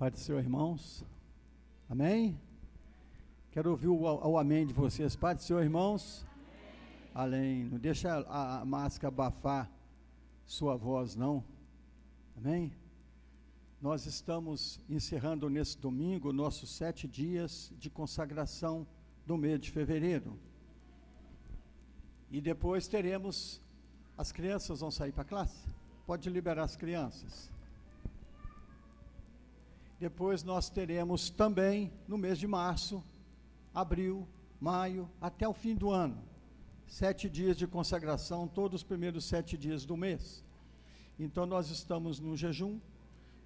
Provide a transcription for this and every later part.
Pai do Senhor, irmãos. Amém? Quero ouvir o, o amém de vocês. Pai do Senhor, irmãos. Além. Não deixa a, a máscara abafar sua voz, não. Amém? Nós estamos encerrando nesse domingo nossos sete dias de consagração do mês de fevereiro. E depois teremos. As crianças vão sair para a classe? Pode liberar as crianças. Depois nós teremos também, no mês de março, abril, maio, até o fim do ano, sete dias de consagração, todos os primeiros sete dias do mês. Então nós estamos no jejum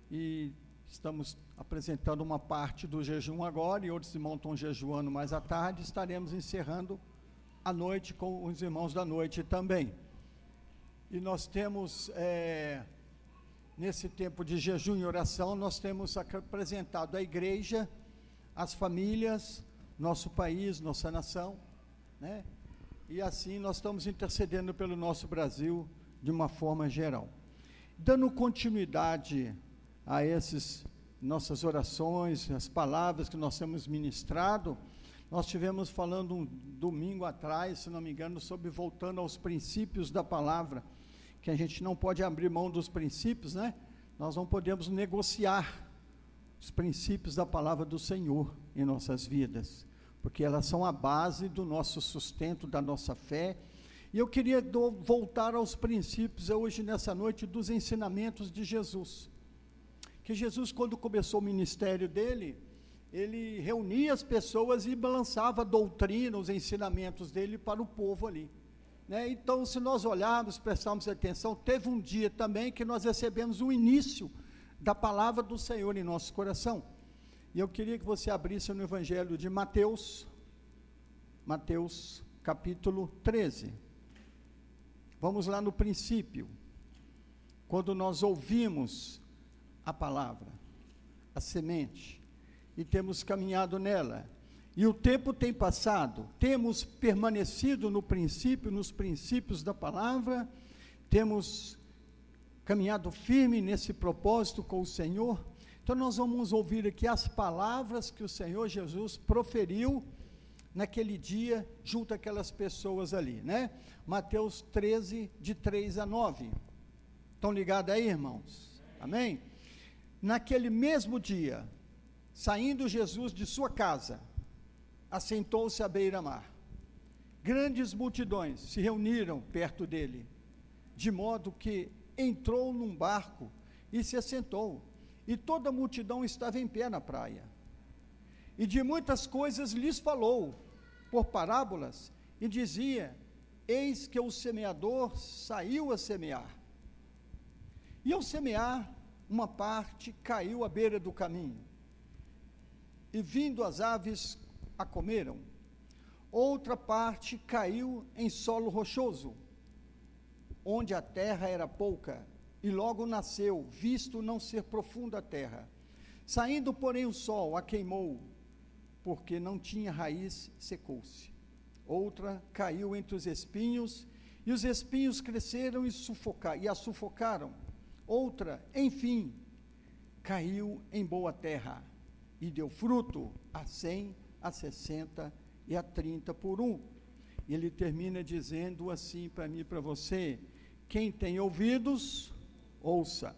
e estamos apresentando uma parte do jejum agora e outros irmãos estão jejuando mais à tarde. Estaremos encerrando à noite com os irmãos da noite também. E nós temos é, nesse tempo de jejum e oração, nós temos apresentado à igreja, às famílias, nosso país, nossa nação, né? E assim nós estamos intercedendo pelo nosso Brasil de uma forma geral. Dando continuidade a essas nossas orações, as palavras que nós temos ministrado, nós tivemos falando um domingo atrás, se não me engano, sobre voltando aos princípios da palavra que a gente não pode abrir mão dos princípios, né? Nós não podemos negociar os princípios da palavra do Senhor em nossas vidas, porque elas são a base do nosso sustento, da nossa fé. E eu queria do, voltar aos princípios hoje, nessa noite, dos ensinamentos de Jesus. Que Jesus, quando começou o ministério dele, ele reunia as pessoas e lançava a doutrina, os ensinamentos dele para o povo ali. Né? Então, se nós olharmos, prestarmos atenção, teve um dia também que nós recebemos o início da palavra do Senhor em nosso coração. E eu queria que você abrisse no Evangelho de Mateus, Mateus capítulo 13. Vamos lá no princípio, quando nós ouvimos a palavra, a semente, e temos caminhado nela, e o tempo tem passado, temos permanecido no princípio, nos princípios da palavra, temos caminhado firme nesse propósito com o Senhor. Então nós vamos ouvir aqui as palavras que o Senhor Jesus proferiu naquele dia junto àquelas pessoas ali, né? Mateus 13 de 3 a 9. Estão ligados aí, irmãos? Amém? Naquele mesmo dia, saindo Jesus de sua casa, assentou-se à beira-mar. Grandes multidões se reuniram perto dele, de modo que entrou num barco e se assentou, e toda a multidão estava em pé na praia. E de muitas coisas lhes falou, por parábolas, e dizia: Eis que o semeador saiu a semear. E ao semear, uma parte caiu à beira do caminho. E vindo as aves a comeram. Outra parte caiu em solo rochoso, onde a terra era pouca, e logo nasceu, visto não ser profunda a terra. Saindo, porém, o sol a queimou, porque não tinha raiz, secou-se. Outra caiu entre os espinhos, e os espinhos cresceram e, sufocar, e a sufocaram. Outra, enfim, caiu em boa terra, e deu fruto a cem, a 60 e a 30 por um. E ele termina dizendo assim para mim e para você: quem tem ouvidos, ouça.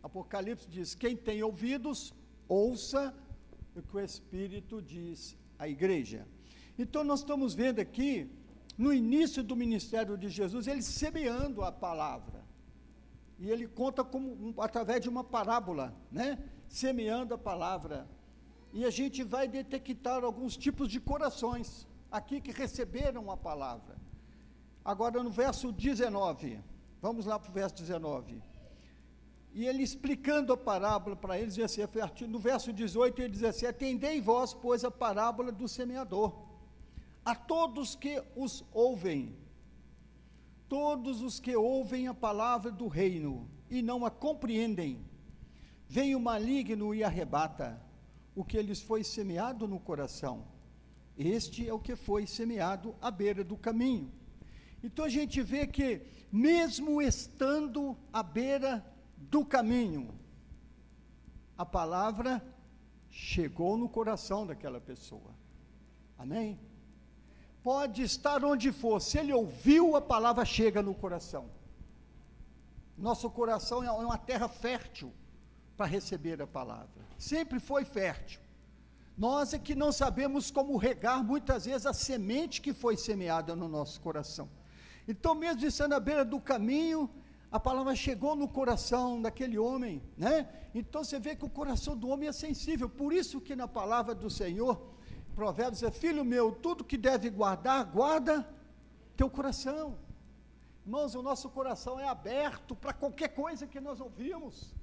Apocalipse diz: quem tem ouvidos, ouça o que o Espírito diz à igreja. Então nós estamos vendo aqui, no início do ministério de Jesus, ele semeando a palavra. E ele conta como através de uma parábola, né? Semeando a palavra e a gente vai detectar alguns tipos de corações aqui que receberam a palavra. Agora no verso 19, vamos lá para o verso 19. E ele explicando a parábola para eles, assim, no verso 18 ele diz assim: Atendei vós, pois, a parábola do semeador, a todos que os ouvem, todos os que ouvem a palavra do reino e não a compreendem, vem o maligno e arrebata o que lhes foi semeado no coração. Este é o que foi semeado à beira do caminho. Então a gente vê que, mesmo estando à beira do caminho, a palavra chegou no coração daquela pessoa. Amém? Pode estar onde for, se ele ouviu, a palavra chega no coração. Nosso coração é uma terra fértil para receber a palavra. Sempre foi fértil. Nós é que não sabemos como regar muitas vezes a semente que foi semeada no nosso coração. Então, mesmo estando à beira do caminho, a palavra chegou no coração daquele homem, né? Então você vê que o coração do homem é sensível. Por isso que na palavra do Senhor, Provérbios é filho meu, tudo que deve guardar, guarda teu coração. Irmãos, o nosso coração é aberto para qualquer coisa que nós ouvimos.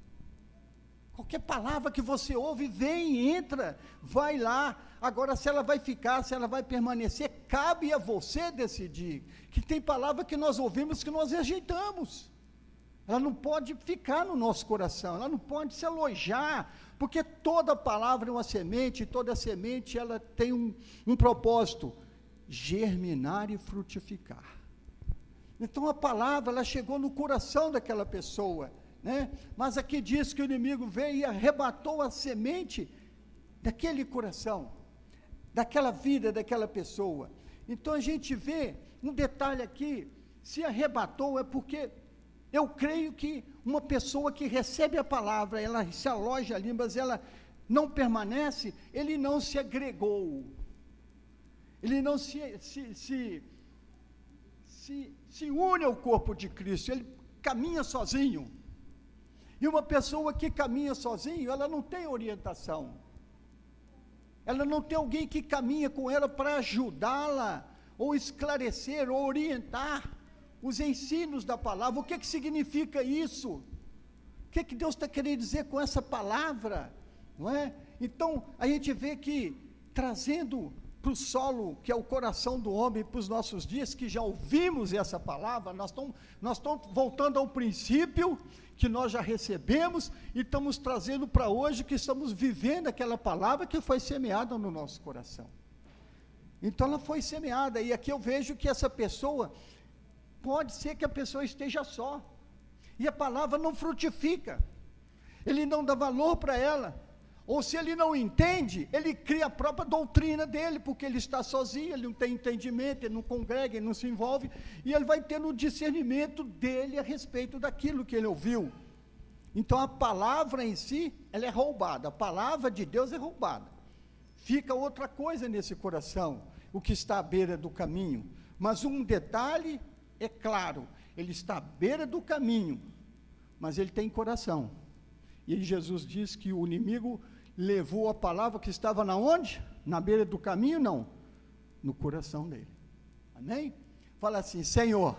Qualquer palavra que você ouve, vem, entra, vai lá. Agora, se ela vai ficar, se ela vai permanecer, cabe a você decidir. Que tem palavra que nós ouvimos que nós rejeitamos. Ela não pode ficar no nosso coração, ela não pode se alojar, porque toda palavra é uma semente, toda semente ela tem um, um propósito: germinar e frutificar. Então a palavra ela chegou no coração daquela pessoa né? Mas aqui diz que o inimigo veio e arrebatou a semente daquele coração, daquela vida daquela pessoa. Então a gente vê um detalhe aqui, se arrebatou é porque eu creio que uma pessoa que recebe a palavra, ela se aloja ali, mas ela não permanece, ele não se agregou. Ele não se, se, se, se, se une ao corpo de Cristo, ele caminha sozinho. E uma pessoa que caminha sozinho, ela não tem orientação. Ela não tem alguém que caminha com ela para ajudá-la, ou esclarecer, ou orientar os ensinos da palavra. O que, que significa isso? O que, que Deus está querendo dizer com essa palavra? Não é? Então, a gente vê que, trazendo para o solo, que é o coração do homem, para os nossos dias, que já ouvimos essa palavra, nós estamos nós voltando ao princípio que nós já recebemos e estamos trazendo para hoje que estamos vivendo aquela palavra que foi semeada no nosso coração. Então ela foi semeada, e aqui eu vejo que essa pessoa, pode ser que a pessoa esteja só, e a palavra não frutifica, ele não dá valor para ela, ou se ele não entende, ele cria a própria doutrina dele, porque ele está sozinho, ele não tem entendimento, ele não congrega, ele não se envolve, e ele vai tendo o discernimento dele a respeito daquilo que ele ouviu. Então a palavra em si, ela é roubada, a palavra de Deus é roubada. Fica outra coisa nesse coração, o que está à beira do caminho. Mas um detalhe é claro, ele está à beira do caminho, mas ele tem coração. E Jesus diz que o inimigo levou a palavra que estava na onde? Na beira do caminho? Não. No coração dele. Amém? Fala assim, Senhor.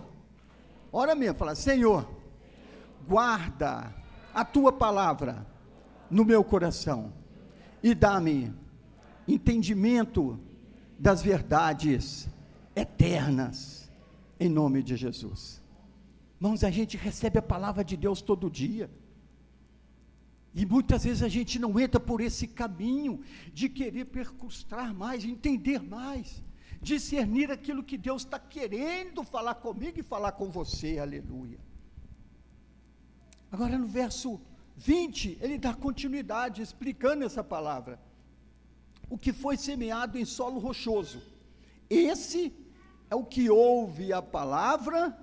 Ora mesmo, fala, Senhor, guarda a tua palavra no meu coração e dá-me entendimento das verdades eternas, em nome de Jesus. Irmãos, a gente recebe a palavra de Deus todo dia. E muitas vezes a gente não entra por esse caminho de querer percustar mais, entender mais, discernir aquilo que Deus está querendo falar comigo e falar com você, aleluia. Agora no verso 20, ele dá continuidade explicando essa palavra. O que foi semeado em solo rochoso. Esse é o que ouve a palavra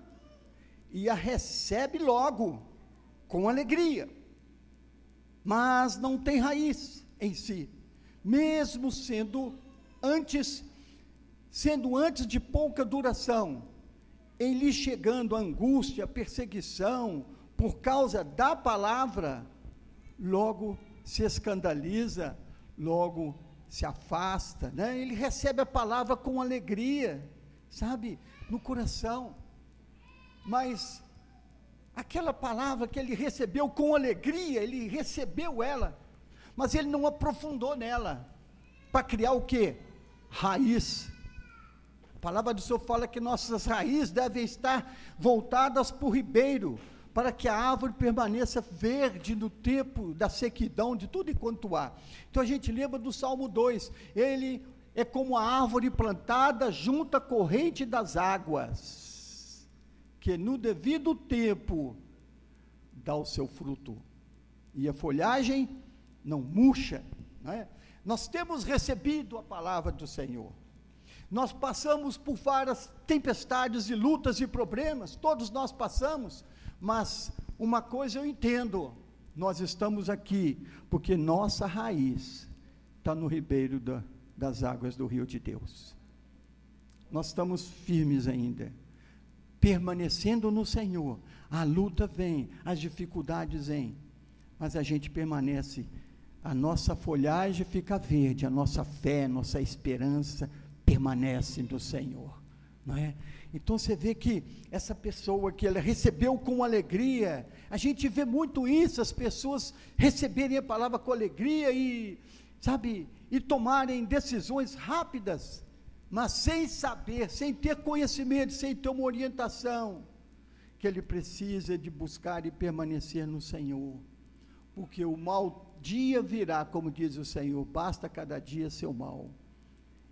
e a recebe logo, com alegria mas não tem raiz em si, mesmo sendo antes sendo antes de pouca duração, em lhe chegando a angústia, a perseguição por causa da palavra, logo se escandaliza, logo se afasta, né? Ele recebe a palavra com alegria, sabe, no coração. Mas aquela palavra que ele recebeu com alegria, ele recebeu ela, mas ele não aprofundou nela, para criar o que? Raiz. A palavra do Senhor fala que nossas raízes devem estar voltadas para o ribeiro, para que a árvore permaneça verde no tempo da sequidão, de tudo enquanto há. Então a gente lembra do Salmo 2, ele é como a árvore plantada junto à corrente das águas que no devido tempo dá o seu fruto. E a folhagem não murcha. Não é? Nós temos recebido a palavra do Senhor. Nós passamos por várias tempestades e lutas e problemas, todos nós passamos, mas uma coisa eu entendo: nós estamos aqui porque nossa raiz está no ribeiro da, das águas do rio de Deus. Nós estamos firmes ainda, permanecendo no Senhor. A luta vem, as dificuldades vêm, mas a gente permanece. A nossa folhagem fica verde, a nossa fé, nossa esperança permanece no Senhor, não é? Então você vê que essa pessoa que ela recebeu com alegria, a gente vê muito isso, as pessoas receberem a palavra com alegria e, sabe, e tomarem decisões rápidas, mas sem saber, sem ter conhecimento, sem ter uma orientação, que ele precisa de buscar e permanecer no Senhor, porque o mal dia virá, como diz o Senhor, basta cada dia seu mal.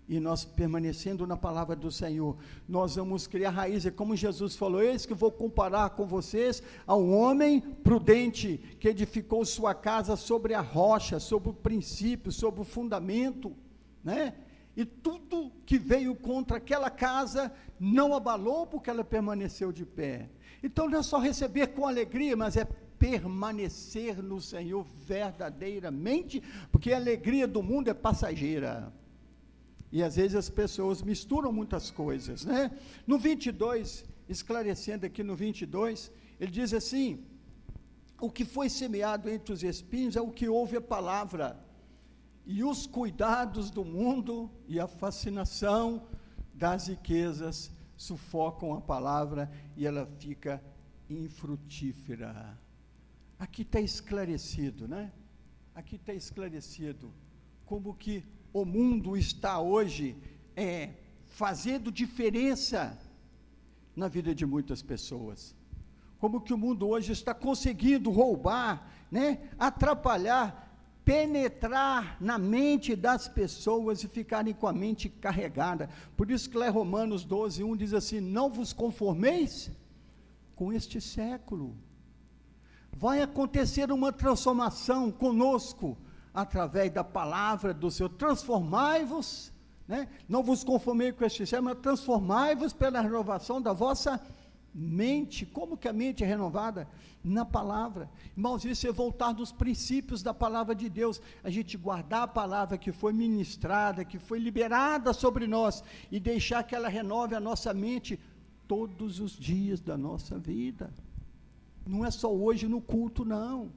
E nós permanecendo na palavra do Senhor, nós vamos criar raízes, como Jesus falou, eis que vou comparar com vocês a um homem prudente, que edificou sua casa sobre a rocha, sobre o princípio, sobre o fundamento, né? E tudo que veio contra aquela casa não abalou, porque ela permaneceu de pé. Então não é só receber com alegria, mas é permanecer no Senhor verdadeiramente, porque a alegria do mundo é passageira. E às vezes as pessoas misturam muitas coisas, né? No 22, esclarecendo aqui no 22, ele diz assim: O que foi semeado entre os espinhos é o que ouve a palavra, e os cuidados do mundo e a fascinação das riquezas sufocam a palavra e ela fica infrutífera. Aqui está esclarecido, né? Aqui está esclarecido como que o mundo está hoje é, fazendo diferença na vida de muitas pessoas. Como que o mundo hoje está conseguindo roubar, né, atrapalhar, penetrar na mente das pessoas e ficarem com a mente carregada. Por isso que lá em Romanos 12, 1 diz assim: Não vos conformeis com este século. Vai acontecer uma transformação conosco através da palavra do Senhor. Transformai-vos, né? não vos conformei com este século, mas transformai-vos pela renovação da vossa mente. Como que a mente é renovada? Na palavra. Irmãos, isso é voltar nos princípios da palavra de Deus. A gente guardar a palavra que foi ministrada, que foi liberada sobre nós e deixar que ela renove a nossa mente todos os dias da nossa vida. Não é só hoje no culto, não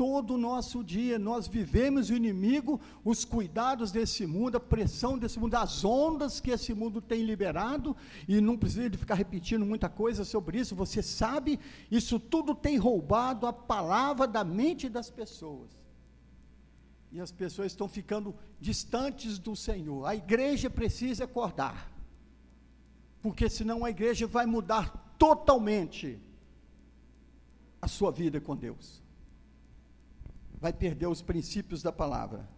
todo o nosso dia. Nós vivemos o inimigo, os cuidados desse mundo, a pressão desse mundo, as ondas que esse mundo tem liberado, e não precisa de ficar repetindo muita coisa sobre isso, você sabe, isso tudo tem roubado a palavra da mente das pessoas. E as pessoas estão ficando distantes do Senhor. A igreja precisa acordar, porque senão a igreja vai mudar totalmente a sua vida com Deus vai perder os princípios da palavra,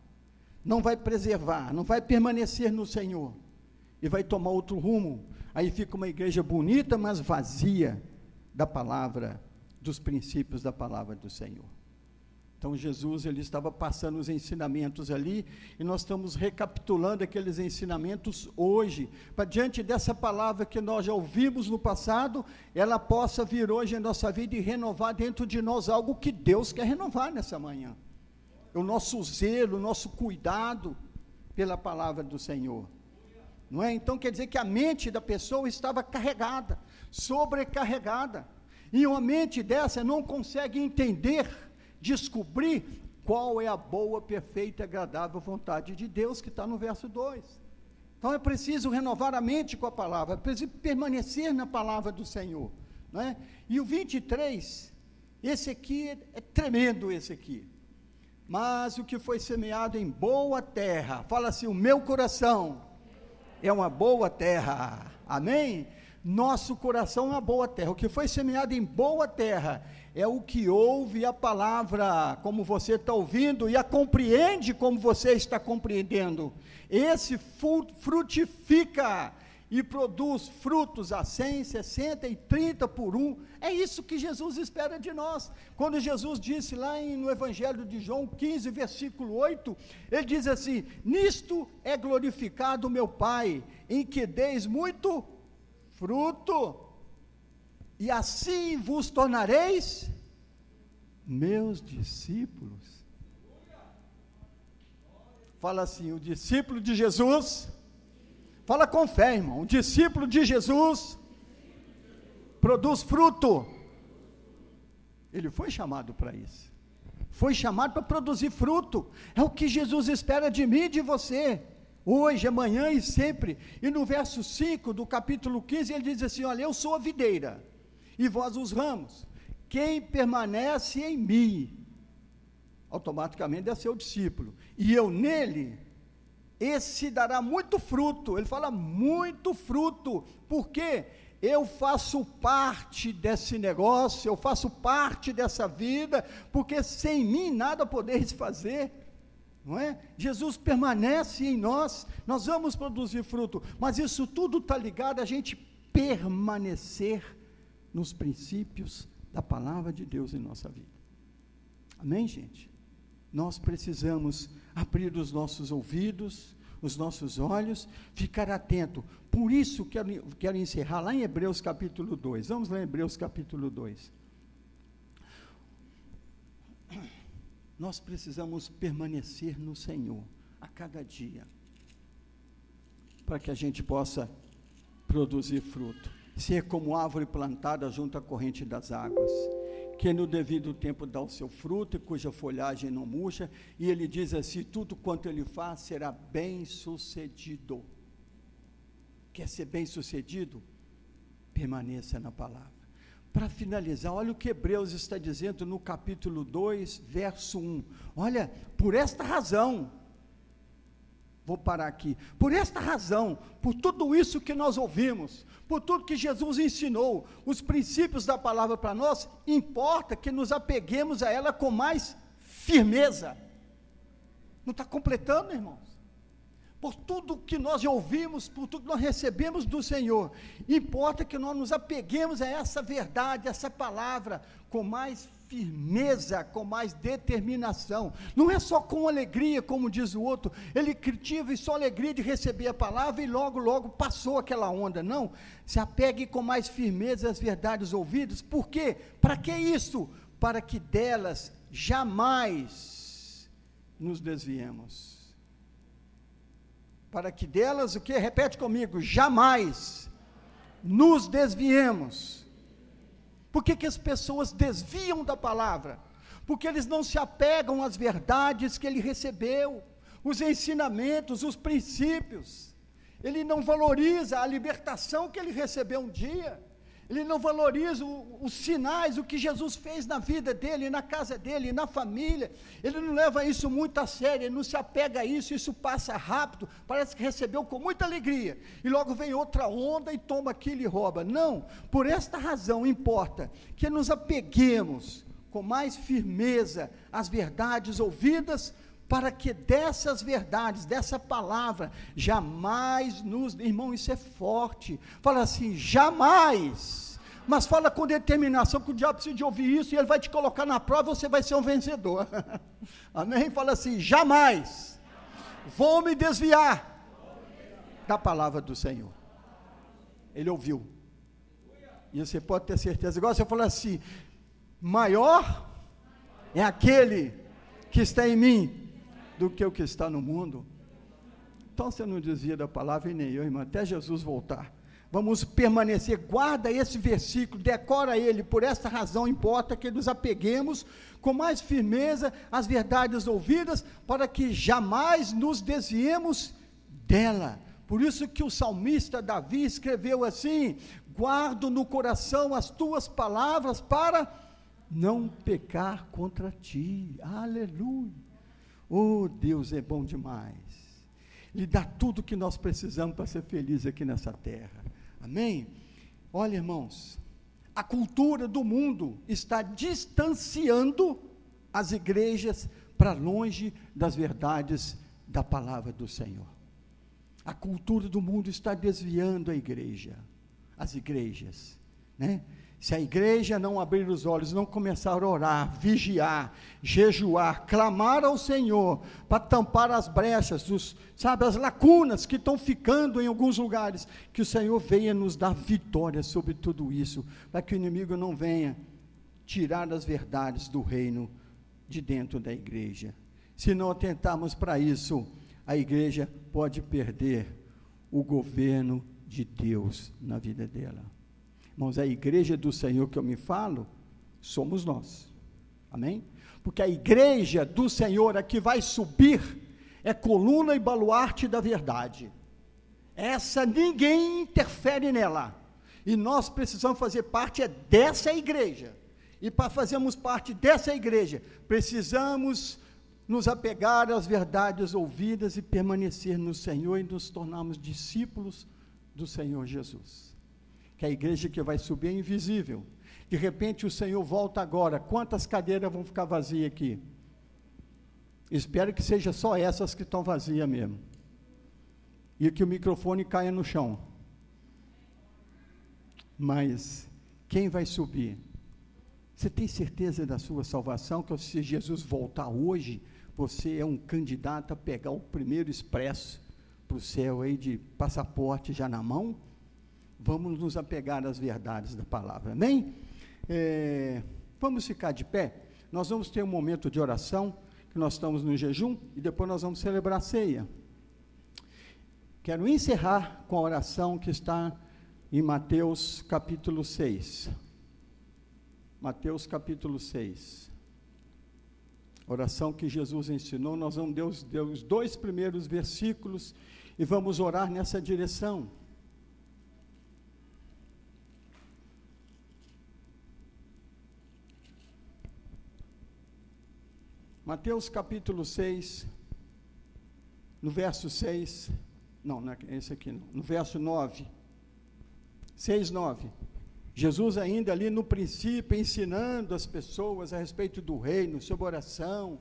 não vai preservar, não vai permanecer no Senhor e vai tomar outro rumo. Aí fica uma igreja bonita, mas vazia da palavra, dos princípios da palavra do Senhor. Então Jesus ele estava passando os ensinamentos ali e nós estamos recapitulando aqueles ensinamentos hoje, para diante dessa palavra que nós já ouvimos no passado, ela possa vir hoje em nossa vida e renovar dentro de nós algo que Deus quer renovar nessa manhã. O nosso zelo, o nosso cuidado pela palavra do Senhor. Não é? Então quer dizer que a mente da pessoa estava carregada, sobrecarregada. E uma mente dessa não consegue entender descobrir qual é a boa, perfeita e agradável vontade de Deus, que está no verso 2. Então é preciso renovar a mente com a palavra, é preciso permanecer na palavra do Senhor. Não é? E o 23, esse aqui é, é tremendo, esse aqui. Mas o que foi semeado em boa terra, fala assim: o meu coração é uma boa terra. Amém? Nosso coração é uma boa terra. O que foi semeado em boa terra é o que ouve a palavra, como você está ouvindo, e a compreende como você está compreendendo. Esse frutifica e produz frutos a 100, 60 e 30 por um. É isso que Jesus espera de nós. Quando Jesus disse lá em, no Evangelho de João 15, versículo 8, ele diz assim: Nisto é glorificado meu Pai, em que deis muito fruto, e assim vos tornareis meus discípulos. Fala assim: o discípulo de Jesus Fala com fé, irmão. O discípulo de Jesus produz fruto. Ele foi chamado para isso. Foi chamado para produzir fruto. É o que Jesus espera de mim e de você. Hoje, amanhã e sempre. E no verso 5 do capítulo 15, ele diz assim: Olha, eu sou a videira, e vós os ramos. Quem permanece em mim, automaticamente é seu discípulo. E eu nele, esse dará muito fruto. Ele fala muito fruto, porque eu faço parte desse negócio, eu faço parte dessa vida, porque sem mim nada podeis fazer. Não é? Jesus permanece em nós, nós vamos produzir fruto, mas isso tudo está ligado a gente permanecer nos princípios da palavra de Deus em nossa vida. Amém, gente? Nós precisamos abrir os nossos ouvidos, os nossos olhos, ficar atento. Por isso quero, quero encerrar lá em Hebreus capítulo 2. Vamos lá em Hebreus capítulo 2. Nós precisamos permanecer no Senhor a cada dia, para que a gente possa produzir fruto. Ser como árvore plantada junto à corrente das águas que no devido tempo dá o seu fruto e cuja folhagem não murcha, e ele diz assim: tudo quanto ele faz será bem sucedido. Quer ser bem sucedido? Permaneça na palavra. Para finalizar, olha o que Hebreus está dizendo no capítulo 2, verso 1. Olha, por esta razão, Vou parar aqui. Por esta razão, por tudo isso que nós ouvimos, por tudo que Jesus ensinou, os princípios da palavra para nós, importa que nos apeguemos a ela com mais firmeza. Não está completando, irmãos? Por tudo que nós ouvimos, por tudo que nós recebemos do Senhor, importa que nós nos apeguemos a essa verdade, a essa palavra, com mais firmeza, com mais determinação. Não é só com alegria, como diz o outro, ele tive só alegria de receber a palavra e logo, logo passou aquela onda. Não, se apegue com mais firmeza às verdades ouvidas. Por quê? Para que isso? Para que delas jamais nos desviemos. Para que delas, o que? Repete comigo, jamais nos desviemos por que, que as pessoas desviam da palavra? Porque eles não se apegam às verdades que ele recebeu, os ensinamentos, os princípios. Ele não valoriza a libertação que ele recebeu um dia ele não valoriza os sinais, o que Jesus fez na vida dele, na casa dele, na família, ele não leva isso muito a sério, ele não se apega a isso, isso passa rápido, parece que recebeu com muita alegria, e logo vem outra onda e toma aquilo e rouba. Não, por esta razão importa que nos apeguemos com mais firmeza às verdades ouvidas, para que dessas verdades, dessa palavra, jamais nos. Irmão, isso é forte. Fala assim: jamais. Mas fala com determinação, que o diabo precisa de ouvir isso e ele vai te colocar na prova e você vai ser um vencedor. Amém? Fala assim: jamais vou me desviar da palavra do Senhor. Ele ouviu. E você pode ter certeza. Igual você falou assim: maior é aquele que está em mim do que o que está no mundo. Então você não desvia da palavra e nem eu, irmão, até Jesus voltar. Vamos permanecer, guarda esse versículo, decora ele, por essa razão importa que nos apeguemos com mais firmeza às verdades ouvidas, para que jamais nos desviemos dela. Por isso que o salmista Davi escreveu assim: guardo no coração as tuas palavras para não pecar contra ti. Aleluia. Oh, Deus é bom demais. Ele dá tudo o que nós precisamos para ser feliz aqui nessa terra. Amém? Olha, irmãos, a cultura do mundo está distanciando as igrejas para longe das verdades da palavra do Senhor. A cultura do mundo está desviando a igreja, as igrejas, né? Se a igreja não abrir os olhos, não começar a orar, vigiar, jejuar, clamar ao Senhor para tampar as brechas, os, sabe, as lacunas que estão ficando em alguns lugares, que o Senhor venha nos dar vitória sobre tudo isso, para que o inimigo não venha tirar as verdades do reino de dentro da igreja. Se não atentarmos para isso, a igreja pode perder o governo de Deus na vida dela. Irmãos, a igreja do Senhor que eu me falo, somos nós. Amém? Porque a igreja do Senhor, a que vai subir, é coluna e baluarte da verdade. Essa ninguém interfere nela. E nós precisamos fazer parte é dessa igreja. E para fazermos parte dessa igreja, precisamos nos apegar às verdades ouvidas e permanecer no Senhor e nos tornarmos discípulos do Senhor Jesus que a igreja que vai subir é invisível. De repente o Senhor volta agora. Quantas cadeiras vão ficar vazias aqui? Espero que seja só essas que estão vazias mesmo. E que o microfone caia no chão. Mas quem vai subir? Você tem certeza da sua salvação? Que se Jesus voltar hoje, você é um candidato a pegar o primeiro expresso para o céu aí de passaporte já na mão? Vamos nos apegar às verdades da palavra, amém? É, vamos ficar de pé. Nós vamos ter um momento de oração, que nós estamos no jejum, e depois nós vamos celebrar a ceia. Quero encerrar com a oração que está em Mateus capítulo 6. Mateus capítulo 6. Oração que Jesus ensinou, nós vamos ler os dois primeiros versículos e vamos orar nessa direção. Mateus capítulo 6, no verso 6, não, não é esse aqui não, no verso 9, 6, 9. Jesus ainda ali no princípio ensinando as pessoas a respeito do reino, sobre oração,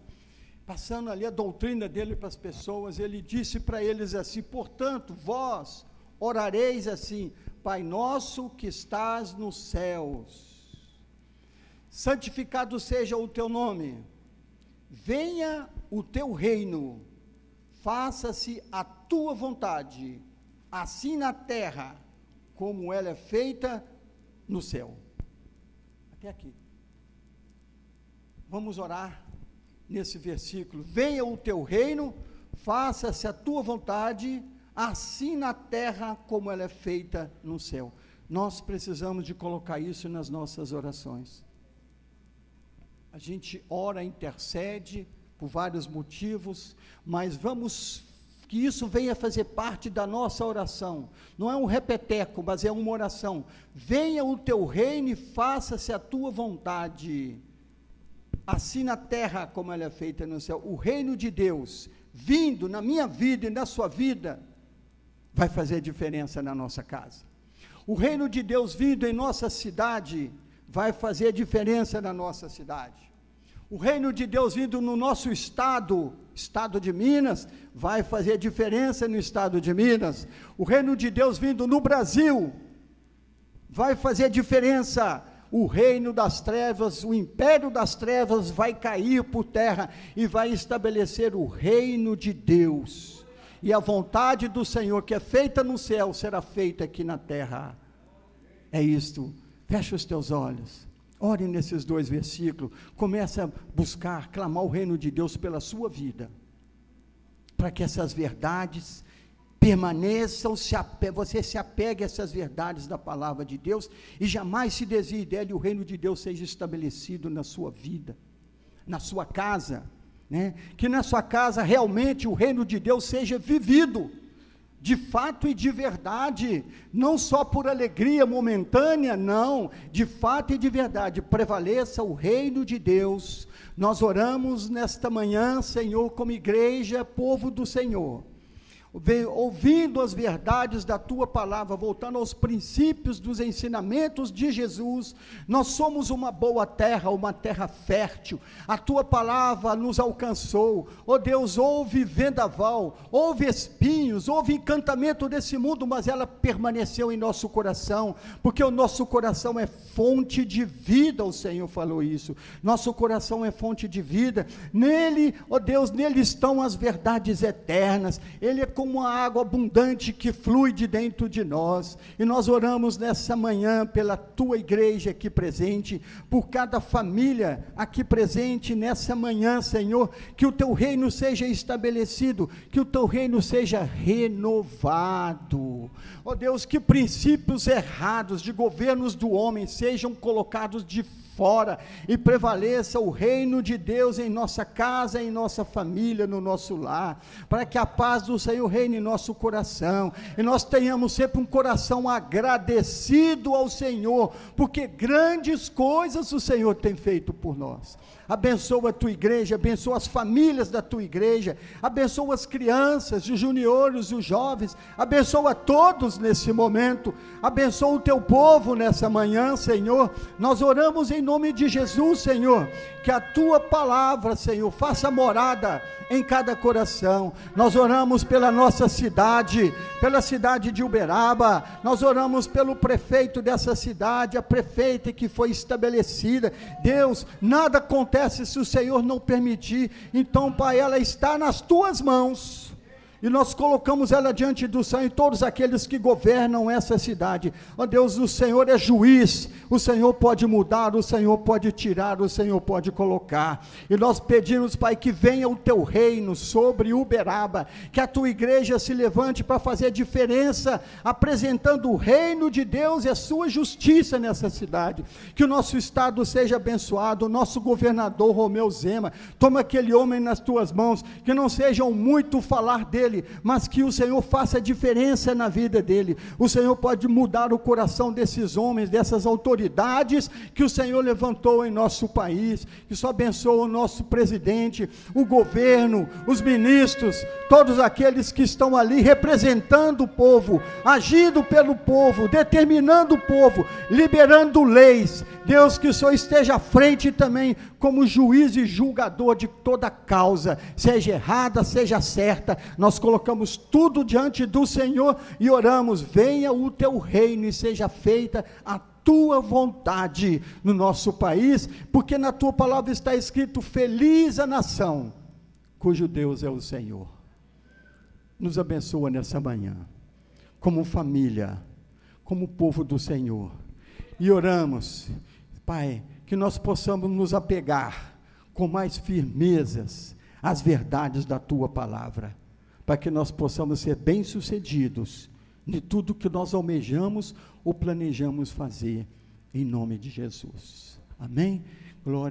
passando ali a doutrina dele para as pessoas, ele disse para eles assim: "Portanto, vós orareis assim: Pai nosso que estás nos céus, santificado seja o teu nome, Venha o teu reino, faça-se a tua vontade, assim na terra, como ela é feita no céu. Até aqui. Vamos orar nesse versículo. Venha o teu reino, faça-se a tua vontade, assim na terra como ela é feita no céu. Nós precisamos de colocar isso nas nossas orações a gente ora, intercede por vários motivos, mas vamos que isso venha fazer parte da nossa oração. Não é um repeteco, mas é uma oração. Venha o teu reino e faça-se a tua vontade, assim na terra como ela é feita no céu. O reino de Deus vindo na minha vida e na sua vida vai fazer diferença na nossa casa. O reino de Deus vindo em nossa cidade vai fazer diferença na nossa cidade. O reino de Deus vindo no nosso estado, estado de Minas, vai fazer diferença no estado de Minas. O reino de Deus vindo no Brasil, vai fazer diferença. O reino das trevas, o império das trevas vai cair por terra e vai estabelecer o reino de Deus. E a vontade do Senhor, que é feita no céu, será feita aqui na terra. É isto Fecha os teus olhos. Ore nesses dois versículos. Comece a buscar, clamar o reino de Deus pela sua vida. Para que essas verdades permaneçam, se você se apegue a essas verdades da palavra de Deus e jamais se desvie dela e o reino de Deus seja estabelecido na sua vida, na sua casa. Né? Que na sua casa realmente o reino de Deus seja vivido de fato e de verdade, não só por alegria momentânea, não, de fato e de verdade, prevaleça o reino de Deus. Nós oramos nesta manhã, Senhor, como igreja, povo do Senhor. Ouvindo as verdades da tua palavra, voltando aos princípios dos ensinamentos de Jesus, nós somos uma boa terra, uma terra fértil. A tua palavra nos alcançou. Ó oh Deus, houve vendaval, houve espinhos, houve encantamento desse mundo, mas ela permaneceu em nosso coração, porque o nosso coração é fonte de vida, o Senhor falou isso. Nosso coração é fonte de vida. Nele, ó oh Deus, nele estão as verdades eternas. Ele é como uma água abundante que flui de dentro de nós. E nós oramos nessa manhã pela tua igreja aqui presente, por cada família aqui presente nessa manhã, Senhor, que o teu reino seja estabelecido, que o teu reino seja renovado. Ó oh Deus, que princípios errados de governos do homem sejam colocados de fora e prevaleça o reino de Deus em nossa casa, em nossa família, no nosso lar, para que a paz do Senhor reine em nosso coração e nós tenhamos sempre um coração agradecido ao Senhor, porque grandes coisas o Senhor tem feito por nós abençoa a tua igreja, abençoa as famílias da tua igreja, abençoa as crianças, os juniores, os jovens, abençoa todos nesse momento, abençoa o teu povo nessa manhã, Senhor. Nós oramos em nome de Jesus, Senhor, que a tua palavra, Senhor, faça morada em cada coração. Nós oramos pela nossa cidade, pela cidade de Uberaba, nós oramos pelo prefeito dessa cidade, a prefeita que foi estabelecida. Deus, nada acontece acontece se o Senhor não permitir. Então, Pai, ela está nas tuas mãos e nós colocamos ela diante do Senhor e todos aqueles que governam essa cidade. Ó Deus, o Senhor é juiz, o Senhor pode mudar, o Senhor pode tirar, o Senhor pode colocar. E nós pedimos, Pai, que venha o teu reino sobre Uberaba, que a tua igreja se levante para fazer diferença, apresentando o reino de Deus e a sua justiça nessa cidade. Que o nosso estado seja abençoado, o nosso governador Romeu Zema, toma aquele homem nas tuas mãos, que não sejam muito falar dele dele, mas que o Senhor faça diferença na vida dele. O Senhor pode mudar o coração desses homens, dessas autoridades que o Senhor levantou em nosso país. Que só abençoe o nosso presidente, o governo, os ministros, todos aqueles que estão ali representando o povo, agindo pelo povo, determinando o povo, liberando leis. Deus, que o Senhor esteja à frente também como juiz e julgador de toda causa, seja errada, seja certa. Nós colocamos tudo diante do Senhor e oramos: venha o teu reino e seja feita a tua vontade no nosso país, porque na tua palavra está escrito: feliz a nação cujo Deus é o Senhor. Nos abençoa nessa manhã, como família, como povo do Senhor. E oramos, Pai, que nós possamos nos apegar com mais firmezas às verdades da tua palavra para que nós possamos ser bem-sucedidos de tudo que nós almejamos ou planejamos fazer, em nome de Jesus. Amém? Glória